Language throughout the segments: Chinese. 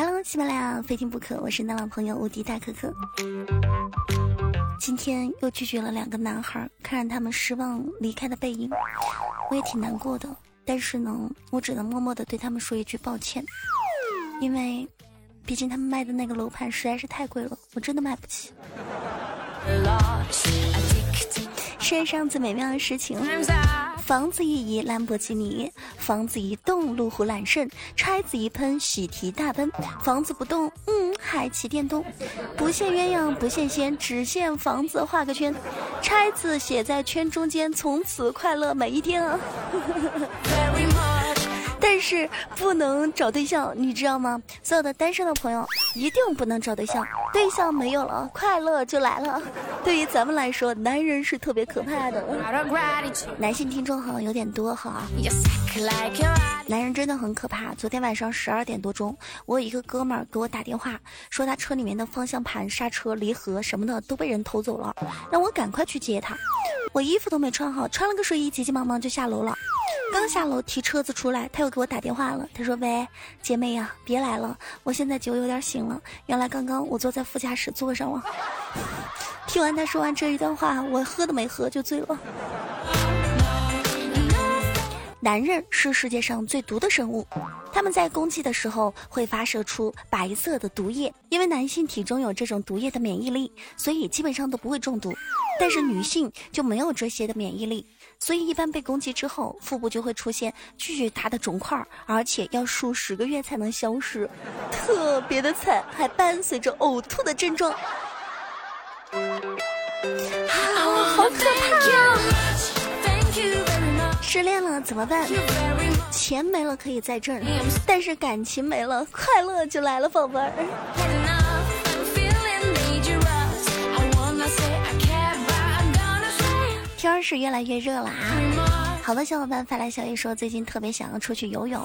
Hello，喜马拉雅非听不可，我是男老朋友无敌大可可。今天又拒绝了两个男孩，看着他们失望离开的背影，我也挺难过的。但是呢，我只能默默的对他们说一句抱歉，因为，毕竟他们卖的那个楼盘实在是太贵了，我真的买不起。世界上最美妙的事情。房子一移，兰博基尼；房子一动，路虎揽胜；拆子一喷，喜提大奔；房子不动，嗯，还骑电动。不羡鸳鸯不羡仙，只羡房子画个圈，拆字写在圈中间，从此快乐每一天啊！但是不能找对象，你知道吗？所有的单身的朋友一定不能找对象，对象没有了，快乐就来了。对于咱们来说，男人是特别可怕的。男性听众好像有点多哈。男人真的很可怕。昨天晚上十二点多钟，我有一个哥们儿给我打电话，说他车里面的方向盘、刹车、离合什么的都被人偷走了，让我赶快去接他。我衣服都没穿好，穿了个睡衣，急急忙忙就下楼了。刚下楼提车子出来，他又给我打电话了。他说：“喂，姐妹呀，别来了，我现在酒有点醒了。原来刚刚我坐在副驾驶座上了。”听完他说完这一段话，我喝都没喝就醉了。男人是世界上最毒的生物，他们在攻击的时候会发射出白色的毒液。因为男性体中有这种毒液的免疫力，所以基本上都不会中毒。但是女性就没有这些的免疫力，所以一般被攻击之后，腹部就会出现巨大的肿块，而且要数十个月才能消失，特别的惨，还伴随着呕吐的症状。啊好可怕！失恋了怎么办？钱没了可以再挣，但是感情没了，快乐就来了，宝贝儿。天儿是越来越热了啊！好多小伙伴发来消息说，最近特别想要出去游泳。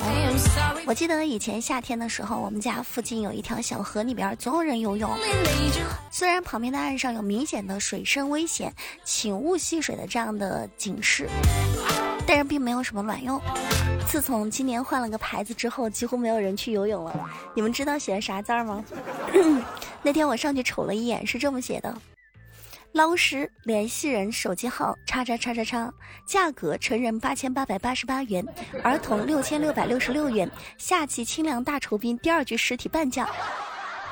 我记得以前夏天的时候，我们家附近有一条小河，里边总有人游泳。虽然旁边的岸上有明显的水深危险，请勿戏水的这样的警示。但是并没有什么卵用。自从今年换了个牌子之后，几乎没有人去游泳了。你们知道写的啥字儿吗？那天我上去瞅了一眼，是这么写的：捞尸联系人手机号叉叉叉叉叉，价格成人八千八百八十八元，儿童六千六百六十六元。夏季清凉大酬宾，第二具尸体半价，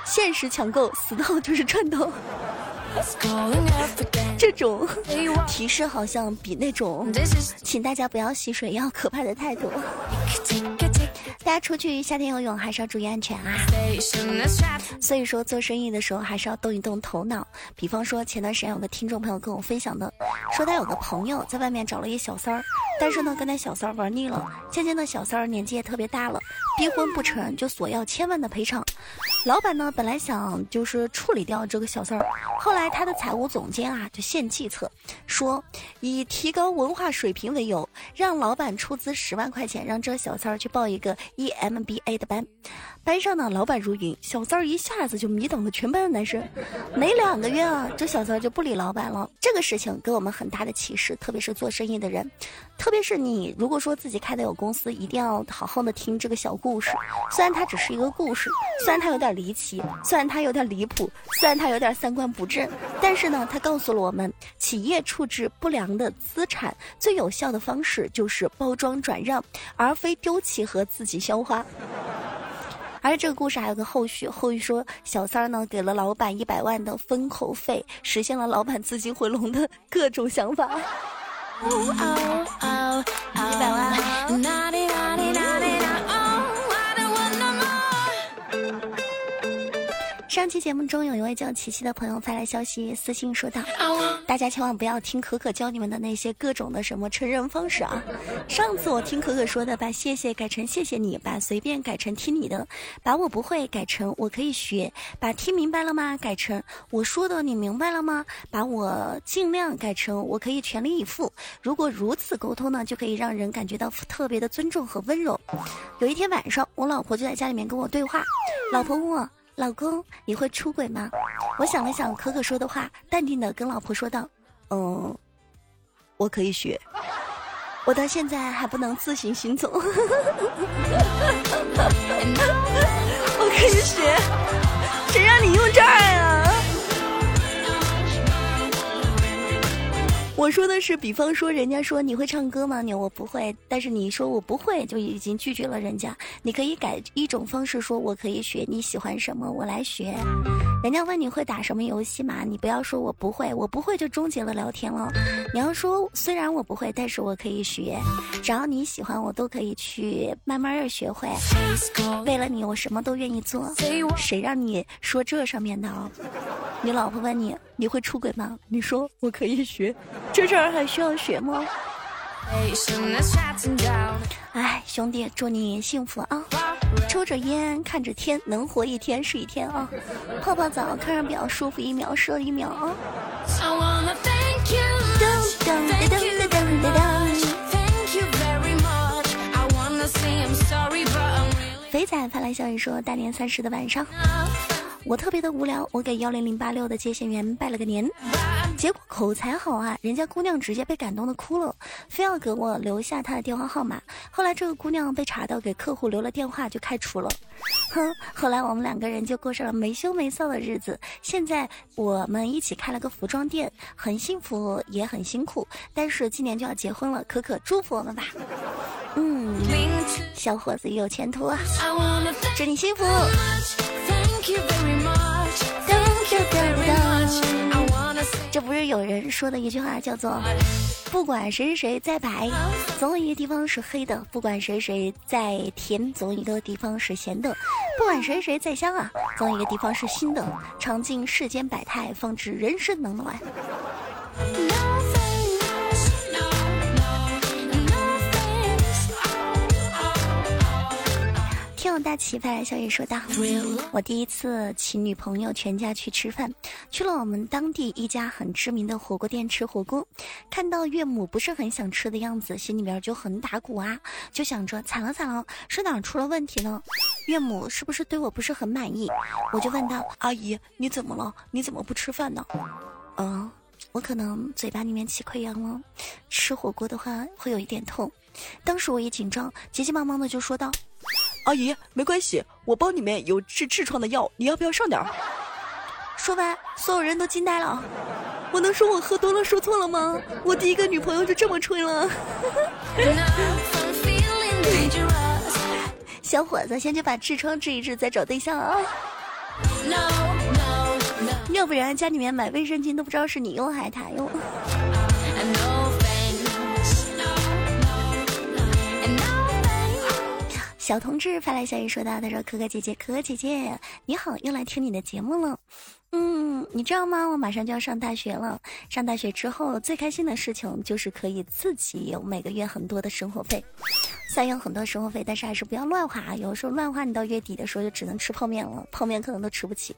限时抢购，死到就是赚到。这种提示好像比那种请大家不要洗水要可怕的太多。大家出去夏天游泳还是要注意安全啊！所以说做生意的时候还是要动一动头脑。比方说前段时间有个听众朋友跟我分享的，说他有个朋友在外面找了一小三儿，但是呢跟那小三儿玩腻了，渐渐的小三儿年纪也特别大了，逼婚不成就索要千万的赔偿。老板呢本来想就是处理掉这个小三儿，后来他的财务总监啊就献计策，说以提高文化水平为由，让老板出资十万块钱，让这小三儿去报一个。EMBA 的班，班上呢老板如云，小三儿一下子就迷倒了全班的男生。没两个月啊，这小三儿就不理老板了。这个事情给我们很大的启示，特别是做生意的人，特别是你如果说自己开的有公司，一定要好好的听这个小故事。虽然它只是一个故事，虽然它有点点离奇，虽然他有点离谱，虽然他有点三观不正，但是呢，他告诉了我们，企业处置不良的资产最有效的方式就是包装转让，而非丢弃和自己。消化，而这个故事还有个后续，后续说小三儿呢给了老板一百万的封口费，实现了老板资金回笼的各种想法。一百万。上期节目中，有一位叫琪琪的朋友发来消息，私信说道：“大家千万不要听可可教你们的那些各种的什么成人方式啊！上次我听可可说的，把谢谢改成谢谢你，把随便改成听你的，把我不会改成我可以学，把听明白了吗？改成我说的你明白了吗？把我尽量改成我可以全力以赴。如果如此沟通呢，就可以让人感觉到特别的尊重和温柔。有一天晚上，我老婆就在家里面跟我对话，老婆问我。”老公你会出轨吗？我想了想可可说的话淡定的跟老婆说道嗯我可以学。我到现在还不能自行行走。我可以学。谁让你用这儿啊？我说的是，比方说，人家说你会唱歌吗？你我不会，但是你说我不会，就已经拒绝了人家。你可以改一种方式说，我可以学。你喜欢什么，我来学。人家问你会打什么游戏嘛？你不要说我不会，我不会就终结了聊天了。你要说虽然我不会，但是我可以学。只要你喜欢，我都可以去慢慢的学会。为了你，我什么都愿意做。谁让你说这上面的哦？你老婆问你你会出轨吗？你说我可以学。这事儿还需要学吗？哎，兄弟，祝你幸福啊！抽着烟，看着天，能活一天是一天啊！泡泡澡，看着表，舒服一秒是一秒啊！肥仔发来消息说：大年三十的晚上。我特别的无聊，我给幺零零八六的接线员拜了个年，结果口才好啊，人家姑娘直接被感动的哭了，非要给我留下她的电话号码。后来这个姑娘被查到给客户留了电话就开除了，哼。后来我们两个人就过上了没羞没臊的日子。现在我们一起开了个服装店，很幸福也很辛苦，但是今年就要结婚了，可可祝福我们吧。嗯，小伙子有前途啊，祝你幸福。这不是有人说的一句话，叫做“不管谁谁谁再白，总有一个地方是黑的；不管谁谁再甜，总有一个地方是咸的；不管谁谁再香啊，总有一个地方是新的。尝尽世间百态，方知人生冷暖。”有大奇葩小野说道：“我第一次请女朋友全家去吃饭，去了我们当地一家很知名的火锅店吃火锅。看到岳母不是很想吃的样子，心里边就很打鼓啊，就想着惨了惨了，是哪出了问题呢？岳母是不是对我不是很满意？我就问道：阿姨，你怎么了？你怎么不吃饭呢？嗯，我可能嘴巴里面起溃疡了，吃火锅的话会有一点痛。当时我一紧张，急急忙忙的就说道。”阿姨，没关系，我包里面有治痔疮的药，你要不要上点儿？说完，所有人都惊呆了。我能说我喝多了说错了吗？我第一个女朋友就这么吹了。小伙子，先去把痔疮治一治，再找对象啊。要不然家里面买卫生巾都不知道是你用还是他用。小同志发来消息说道：“他说，可可姐姐，可可姐姐，你好，又来听你的节目了。嗯，你知道吗？我马上就要上大学了。上大学之后，最开心的事情就是可以自己有每个月很多的生活费。”虽然有很多生活费，但是还是不要乱花。有时候乱花，你到月底的时候就只能吃泡面了，泡面可能都吃不起。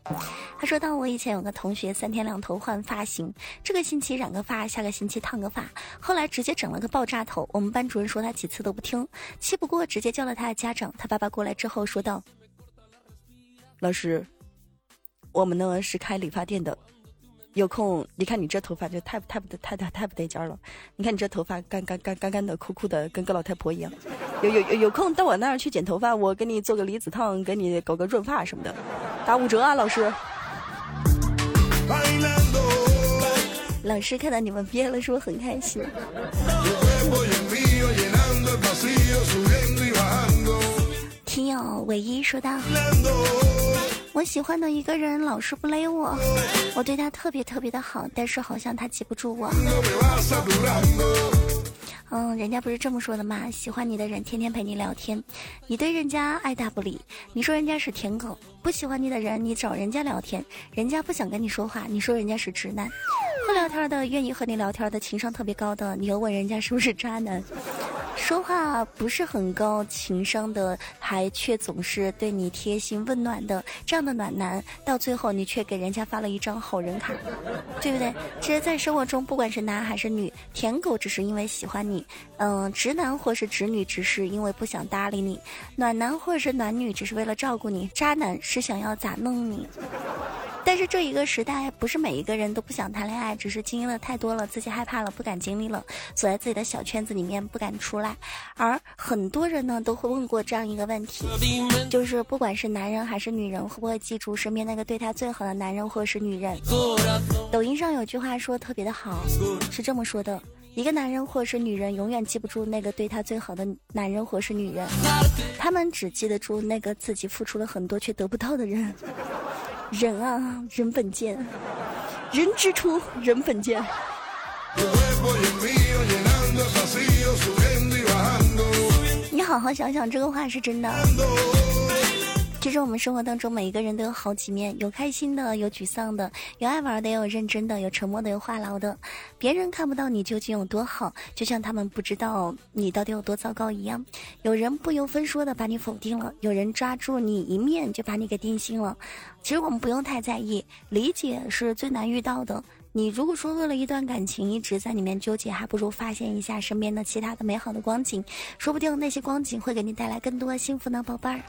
他说到我以前有个同学，三天两头换发型，这个星期染个发，下个星期烫个发，后来直接整了个爆炸头。我们班主任说他几次都不听，气不过直接叫了他的家长。他爸爸过来之后说道：“老师，我们呢是开理发店的。”有空，你看你这头发就太太不得太太太不得劲儿了。你看你这头发干干干干干的、枯枯的，跟个老太婆一样。有有有有空到我那儿去剪头发，我给你做个离子烫，给你搞个润发什么的，打五折啊，老师。老师看到你们毕业了，是不是很开心？听友唯一说道。我喜欢的一个人老是不勒我，我对他特别特别的好，但是好像他记不住我。嗯，人家不是这么说的吗？喜欢你的人天天陪你聊天，你对人家爱答不理，你说人家是舔狗；不喜欢你的人，你找人家聊天，人家不想跟你说话，你说人家是直男；会聊天的，愿意和你聊天的，情商特别高的，你又问人家是不是渣男。说话不是很高情商的，还却总是对你贴心温暖的这样的暖男，到最后你却给人家发了一张好人卡，对不对？其实，在生活中，不管是男还是女，舔狗只是因为喜欢你，嗯，直男或是直女只是因为不想搭理你，暖男或者是暖女只是为了照顾你，渣男是想要咋弄你。但是这一个时代，不是每一个人都不想谈恋爱，只是经历了太多了，自己害怕了，不敢经历了，锁在自己的小圈子里面不敢出来。而很多人呢，都会问过这样一个问题，就是不管是男人还是女人，会不会记住身边那个对他最好的男人或是女人？抖音上有句话说特别的好，是这么说的。一个男人或是女人永远记不住那个对他最好的男人或是女人，他们只记得住那个自己付出了很多却得不到的人。人啊，人本贱，人之初，人本贱。你好好想想，这个话是真的。其实我们生活当中每一个人都有好几面，有开心的，有沮丧的，有爱玩的，也有认真的，有沉默的，有话痨的。别人看不到你究竟有多好，就像他们不知道你到底有多糟糕一样。有人不由分说的把你否定了，有人抓住你一面就把你给定性了。其实我们不用太在意，理解是最难遇到的。你如果说为了一段感情一直在里面纠结，还不如发现一下身边的其他的美好的光景，说不定那些光景会给你带来更多幸福呢，宝贝儿。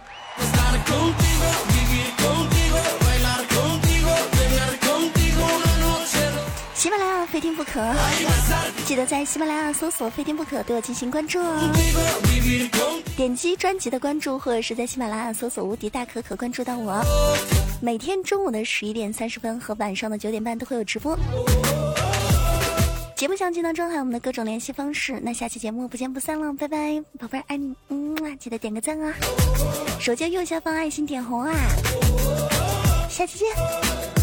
喜马拉雅非听不可，记得在喜马拉雅搜索“非听不可”对我进行关注哦。点击专辑的关注，或者是在喜马拉雅搜索“无敌大可可”关注到我。每天中午的十一点三十分和晚上的九点半都会有直播。节目详情当中还有我们的各种联系方式。那下期节目不见不散了，拜拜，宝贝儿爱你，嗯啊，记得点个赞啊，手机右下方爱心点红啊，下期见。